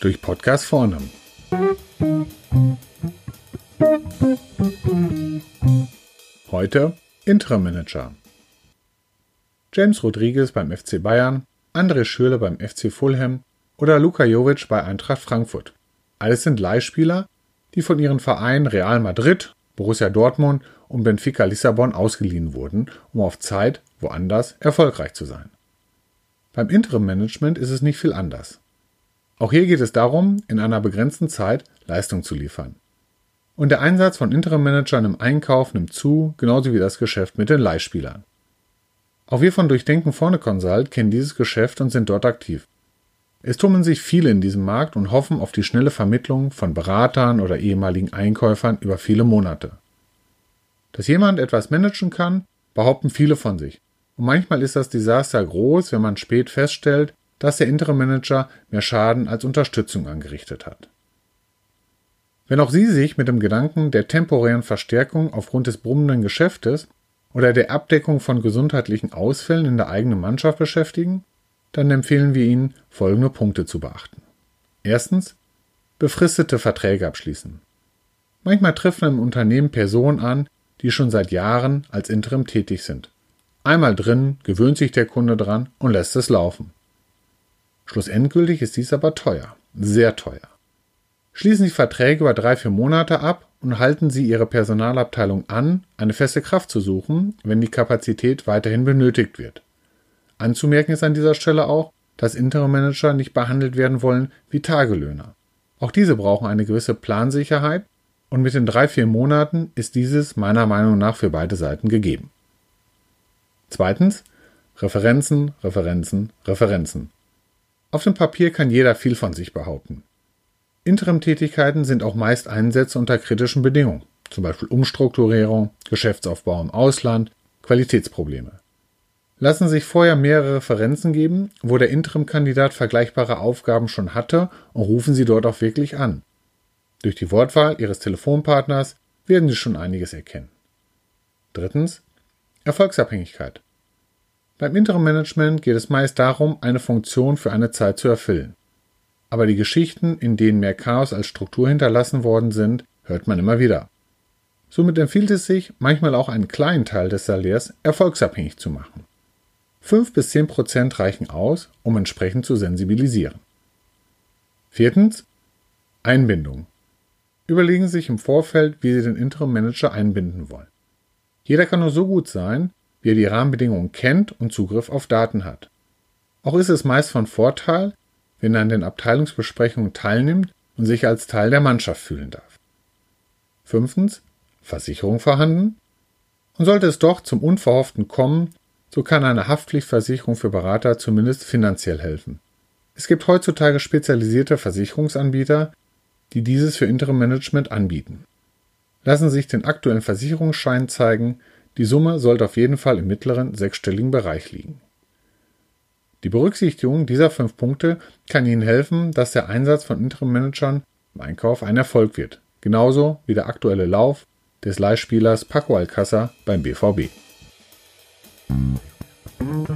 Durch Podcast vornehmen. Heute Interim Manager. James Rodriguez beim FC Bayern, André Schürle beim FC Fulham oder Luka Jovic bei Eintracht Frankfurt. Alles sind Leihspieler, die von ihren Vereinen Real Madrid, Borussia Dortmund und Benfica Lissabon ausgeliehen wurden, um auf Zeit woanders erfolgreich zu sein. Beim Interim Management ist es nicht viel anders. Auch hier geht es darum, in einer begrenzten Zeit Leistung zu liefern. Und der Einsatz von Interim-Managern im Einkauf nimmt zu, genauso wie das Geschäft mit den Leihspielern. Auch wir von Durchdenken vorne Consult kennen dieses Geschäft und sind dort aktiv. Es tummeln sich viele in diesem Markt und hoffen auf die schnelle Vermittlung von Beratern oder ehemaligen Einkäufern über viele Monate. Dass jemand etwas managen kann, behaupten viele von sich. Und manchmal ist das Desaster groß, wenn man spät feststellt, dass der Interim Manager mehr Schaden als Unterstützung angerichtet hat. Wenn auch Sie sich mit dem Gedanken der temporären Verstärkung aufgrund des brummenden Geschäftes oder der Abdeckung von gesundheitlichen Ausfällen in der eigenen Mannschaft beschäftigen, dann empfehlen wir Ihnen, folgende Punkte zu beachten. Erstens, befristete Verträge abschließen. Manchmal treffen im Unternehmen Personen an, die schon seit Jahren als Interim tätig sind. Einmal drin, gewöhnt sich der Kunde dran und lässt es laufen. Schlussendgültig ist dies aber teuer, sehr teuer. Schließen Sie Verträge über drei, vier Monate ab und halten Sie Ihre Personalabteilung an, eine feste Kraft zu suchen, wenn die Kapazität weiterhin benötigt wird. Anzumerken ist an dieser Stelle auch, dass Interim-Manager nicht behandelt werden wollen wie Tagelöhner. Auch diese brauchen eine gewisse Plansicherheit und mit den drei, vier Monaten ist dieses meiner Meinung nach für beide Seiten gegeben. Zweitens, Referenzen, Referenzen, Referenzen. Auf dem Papier kann jeder viel von sich behaupten. Interim-Tätigkeiten sind auch meist Einsätze unter kritischen Bedingungen, zum Beispiel Umstrukturierung, Geschäftsaufbau im Ausland, Qualitätsprobleme. Lassen sich vorher mehrere Referenzen geben, wo der Interim-Kandidat vergleichbare Aufgaben schon hatte und rufen Sie dort auch wirklich an. Durch die Wortwahl Ihres Telefonpartners werden Sie schon einiges erkennen. Drittens. Erfolgsabhängigkeit. Beim Interim-Management geht es meist darum, eine Funktion für eine Zeit zu erfüllen aber die Geschichten, in denen mehr Chaos als Struktur hinterlassen worden sind, hört man immer wieder. Somit empfiehlt es sich, manchmal auch einen kleinen Teil des Salärs erfolgsabhängig zu machen. 5 bis 10 Prozent reichen aus, um entsprechend zu sensibilisieren. Viertens. Einbindung. Überlegen Sie sich im Vorfeld, wie Sie den Interim Manager einbinden wollen. Jeder kann nur so gut sein, wie er die Rahmenbedingungen kennt und Zugriff auf Daten hat. Auch ist es meist von Vorteil, wenn er an den Abteilungsbesprechungen teilnimmt und sich als Teil der Mannschaft fühlen darf. Fünftens. Versicherung vorhanden? Und sollte es doch zum Unverhofften kommen, so kann eine Haftpflichtversicherung für Berater zumindest finanziell helfen. Es gibt heutzutage spezialisierte Versicherungsanbieter, die dieses für Interim Management anbieten. Lassen Sie sich den aktuellen Versicherungsschein zeigen, die Summe sollte auf jeden Fall im mittleren sechsstelligen Bereich liegen. Die Berücksichtigung dieser fünf Punkte kann Ihnen helfen, dass der Einsatz von Interim-Managern im Einkauf ein Erfolg wird, genauso wie der aktuelle Lauf des Leihspielers Paco Alcázar beim BVB. Musik